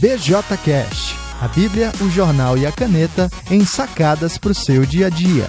BJCast, a Bíblia, o jornal e a caneta em sacadas para o seu dia a dia.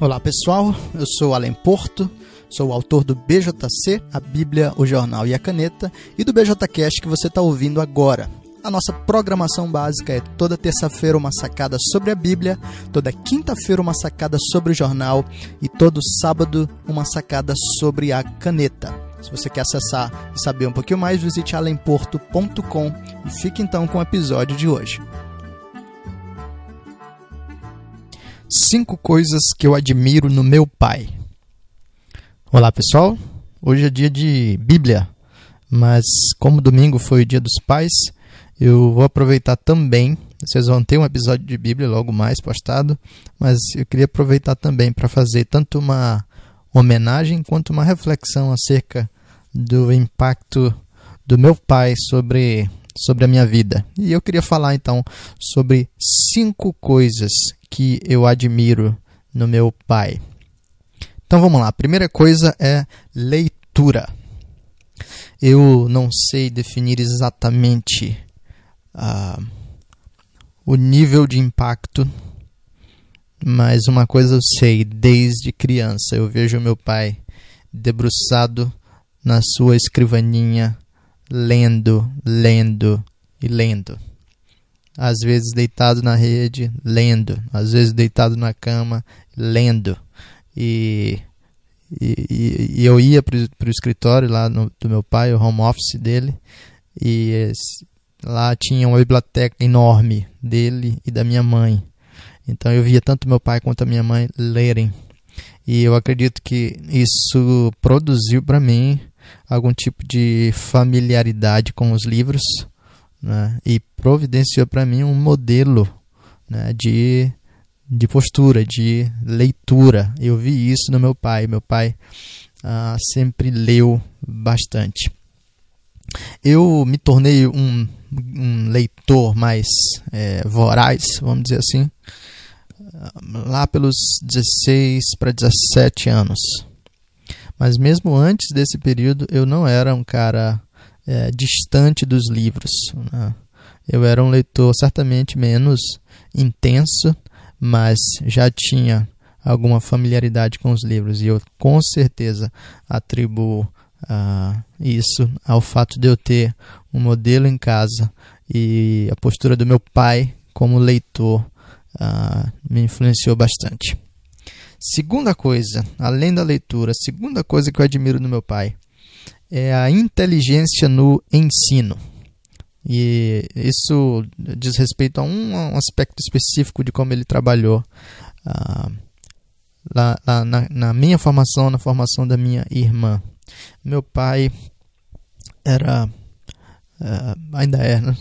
Olá pessoal, eu sou Alan Porto, sou o autor do BJC, a Bíblia, o jornal e a caneta, e do BJCast que você está ouvindo agora. A nossa programação básica é toda terça-feira uma sacada sobre a Bíblia, toda quinta-feira uma sacada sobre o jornal e todo sábado uma sacada sobre a caneta. Se você quer acessar e saber um pouquinho mais, visite alemporto.com e fique então com o episódio de hoje. Cinco coisas que eu admiro no meu pai. Olá pessoal, hoje é dia de Bíblia, mas como domingo foi o dia dos pais, eu vou aproveitar também, vocês vão ter um episódio de Bíblia logo mais postado, mas eu queria aproveitar também para fazer tanto uma homenagem quanto uma reflexão acerca do impacto do meu pai sobre, sobre a minha vida. E eu queria falar então sobre cinco coisas que eu admiro no meu pai. Então vamos lá. A primeira coisa é leitura. Eu não sei definir exatamente o nível de impacto, mas uma coisa eu sei, desde criança eu vejo meu pai debruçado na sua escrivaninha, lendo, lendo e lendo. Às vezes deitado na rede, lendo. Às vezes deitado na cama, lendo. E, e, e eu ia para o escritório lá no, do meu pai, o home office dele, e Lá tinha uma biblioteca enorme dele e da minha mãe. Então eu via tanto meu pai quanto a minha mãe lerem. E eu acredito que isso produziu para mim algum tipo de familiaridade com os livros né? e providenciou para mim um modelo né? de, de postura, de leitura. Eu vi isso no meu pai. Meu pai ah, sempre leu bastante. Eu me tornei um um leitor mais é, voraz, vamos dizer assim, lá pelos 16 para 17 anos. Mas mesmo antes desse período, eu não era um cara é, distante dos livros. Né? Eu era um leitor certamente menos intenso, mas já tinha alguma familiaridade com os livros. E eu com certeza atribuo uh, isso ao fato de eu ter um modelo em casa e a postura do meu pai como leitor uh, me influenciou bastante. Segunda coisa, além da leitura, segunda coisa que eu admiro no meu pai é a inteligência no ensino. E isso diz respeito a um aspecto específico de como ele trabalhou uh, lá, lá na, na, minha formação, na formação da minha irmã. Meu pai era, uh, ainda é, né?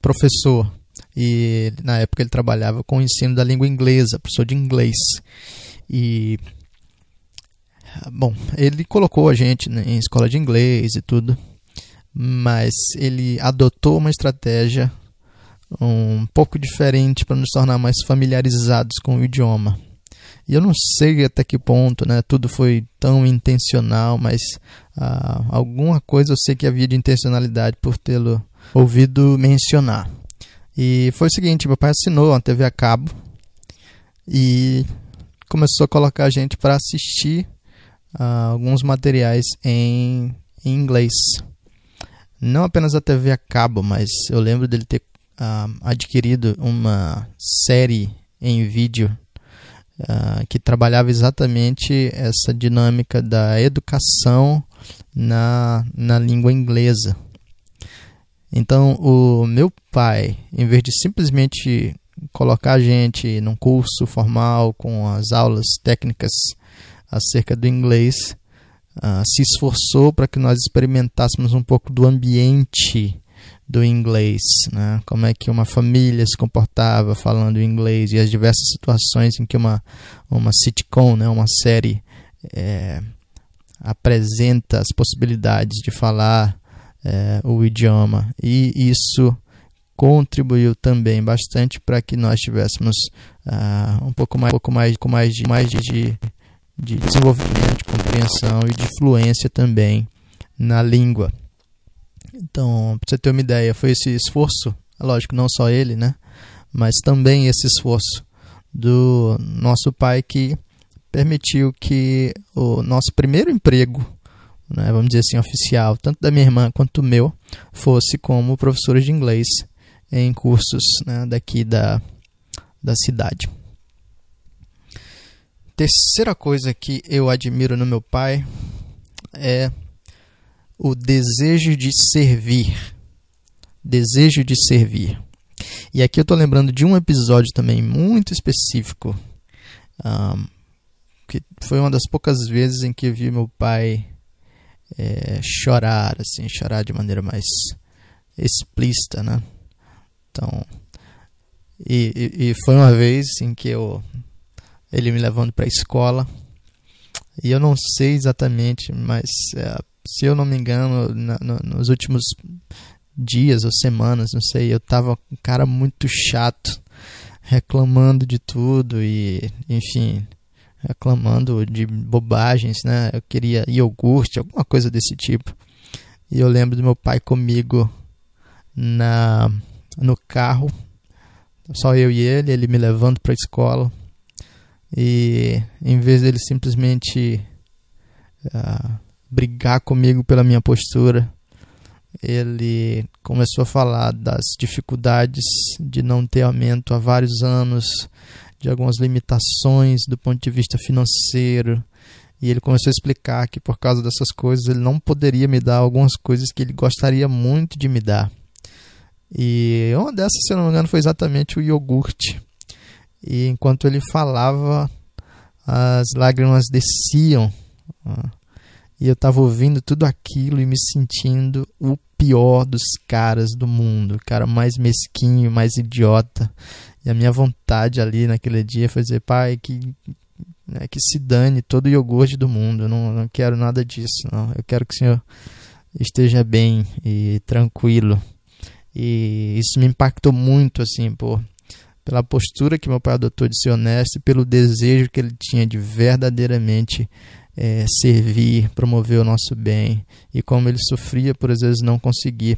professor e na época ele trabalhava com o ensino da língua inglesa, professor de inglês. E bom, ele colocou a gente em escola de inglês e tudo, mas ele adotou uma estratégia um pouco diferente para nos tornar mais familiarizados com o idioma. E eu não sei até que ponto né, tudo foi tão intencional, mas ah, alguma coisa eu sei que havia de intencionalidade por tê-lo ouvido mencionar. E foi o seguinte: meu pai assinou a TV a cabo e começou a colocar a gente para assistir ah, alguns materiais em, em, inglês. Não apenas a TV a cabo, mas eu lembro dele ter ah, adquirido uma série em vídeo uh, que trabalhava exatamente essa dinâmica da educação na, na língua inglesa. Então, o meu pai, em vez de simplesmente colocar a gente num curso formal com as aulas técnicas acerca do inglês, uh, se esforçou para que nós experimentássemos um pouco do ambiente do inglês, né? como é que uma família se comportava falando inglês e as diversas situações em que uma, uma sitcom, né? uma série, é, apresenta as possibilidades de falar é, o idioma. E isso contribuiu também bastante para que nós tivéssemos uh, um pouco mais, um pouco mais, com mais de, mais de, de desenvolvimento, de compreensão e de fluência também na língua. Então, para você ter uma ideia, foi esse esforço, lógico, não só ele, né? Mas também esse esforço do nosso pai que permitiu que o nosso primeiro emprego, né, vamos dizer assim, oficial, tanto da minha irmã quanto do meu, fosse como professores de inglês em cursos né, daqui da, da cidade. Terceira coisa que eu admiro no meu pai é o desejo de servir. Desejo de servir. E aqui eu estou lembrando de um episódio também muito específico, um, que foi uma das poucas vezes em que eu vi meu pai é, chorar, assim, chorar de maneira mais explícita, né? Então, e, e, e foi uma vez em que eu ele me levando para a escola e eu não sei exatamente, mas é, se eu não me engano, na, no, nos últimos dias ou semanas, não sei, eu tava um cara muito chato, reclamando de tudo e, enfim, reclamando de bobagens, né? Eu queria iogurte, alguma coisa desse tipo. E eu lembro do meu pai comigo na no carro, só eu e ele, ele me levando para a escola. E em vez dele simplesmente uh, brigar comigo pela minha postura, ele começou a falar das dificuldades de não ter aumento há vários anos, de algumas limitações do ponto de vista financeiro. E ele começou a explicar que por causa dessas coisas ele não poderia me dar algumas coisas que ele gostaria muito de me dar. E uma dessas, se não me engano, foi exatamente o iogurte. E enquanto ele falava, as lágrimas desciam. E eu estava ouvindo tudo aquilo e me sentindo o pior dos caras do mundo, o cara mais mesquinho, mais idiota. E a minha vontade ali naquele dia foi dizer, pai, que, né, que se dane todo o iogurte do mundo, não, não quero nada disso, não. Eu quero que o senhor esteja bem e tranquilo. E isso me impactou muito, assim, por pela postura que meu pai adotou de ser honesto e pelo desejo que ele tinha de verdadeiramente é, servir, promover o nosso bem e como ele sofria por às vezes não conseguir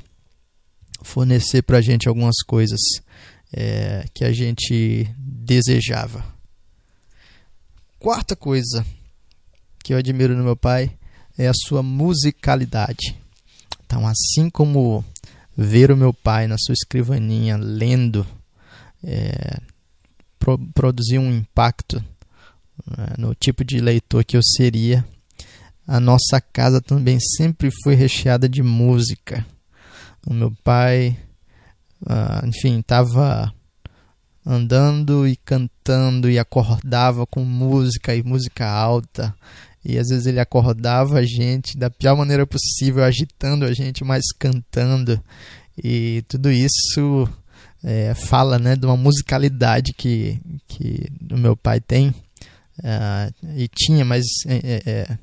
fornecer para a gente algumas coisas é, que a gente desejava. Quarta coisa que eu admiro no meu pai é a sua musicalidade. Então, assim como ver o meu pai na sua escrivaninha lendo é, pro, produzir um impacto no tipo de leitor que eu seria. A nossa casa também sempre foi recheada de música. O meu pai, uh, enfim, estava andando e cantando e acordava com música e música alta. E às vezes ele acordava a gente da pior maneira possível, agitando a gente, mas cantando. E tudo isso é, fala né, de uma musicalidade que, que o meu pai tem uh, e tinha, mas é, é, é,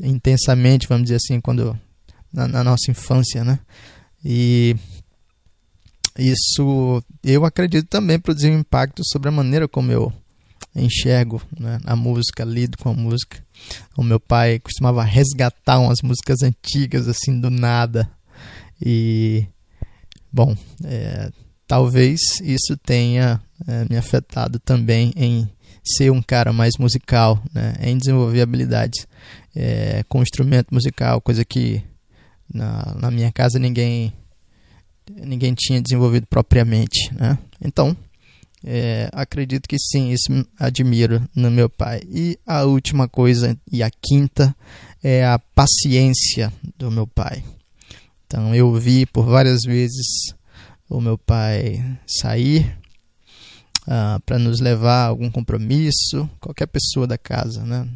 intensamente, vamos dizer assim, quando na, na, nossa infância, né? E isso eu acredito também produzir um impacto sobre a maneira como eu enxergo né, a música, lido com a música. O meu pai costumava resgatar umas músicas antigas assim do nada e bom, é, talvez isso tenha é, me afetado também em ser um cara mais musical, né? em desenvolver habilidades é, com instrumento musical, coisa que na, na minha casa ninguém ninguém tinha desenvolvido propriamente. Né? Então, é, acredito que sim, isso admiro no meu pai. E a última coisa, e a quinta, é a paciência do meu pai. Então, eu vi por várias vezes o meu pai sair uh, ah, para nos levar a algum compromisso, qualquer pessoa da casa, né?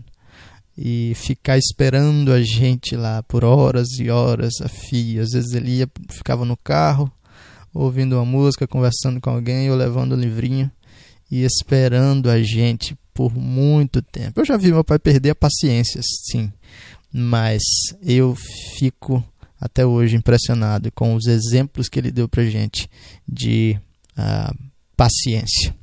E ficar esperando a gente lá por horas e horas a fio. Às vezes ele ia, ficava no carro, ouvindo uma música, conversando com alguém ou levando um livrinho e esperando a gente por muito tempo. Eu já vi meu pai perder a paciência, sim, mas eu fico até hoje impressionado com os exemplos que ele deu para gente de uh, paciência.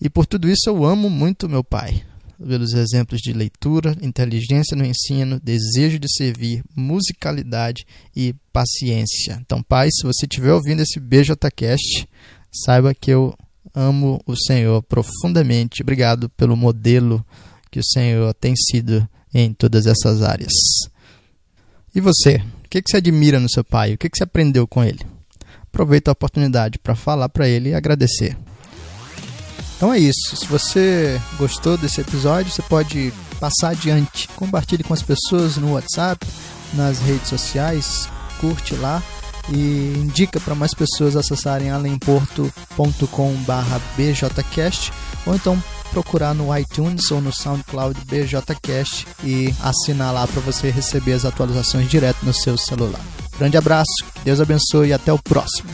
E por tudo isso eu amo muito meu pai. pelos exemplos de leitura, inteligência no ensino, desejo de servir, musicalidade e paciência. Então, pai, se você estiver ouvindo esse BJCast, saiba que eu amo o Senhor profundamente. Obrigado pelo modelo que o Senhor tem sido em todas essas áreas. E você? O que você admira no seu pai? O que você aprendeu com ele? Aproveita a oportunidade para falar para ele e agradecer. Então é isso. Se você gostou desse episódio, você pode passar adiante. Compartilhe com as pessoas no WhatsApp, nas redes sociais, curte lá e indica para mais pessoas acessarem alemporto.com/bjcast ou então procurar no iTunes ou no SoundCloud BJCast e assinar lá para você receber as atualizações direto no seu celular. Grande abraço, Deus abençoe e até o próximo.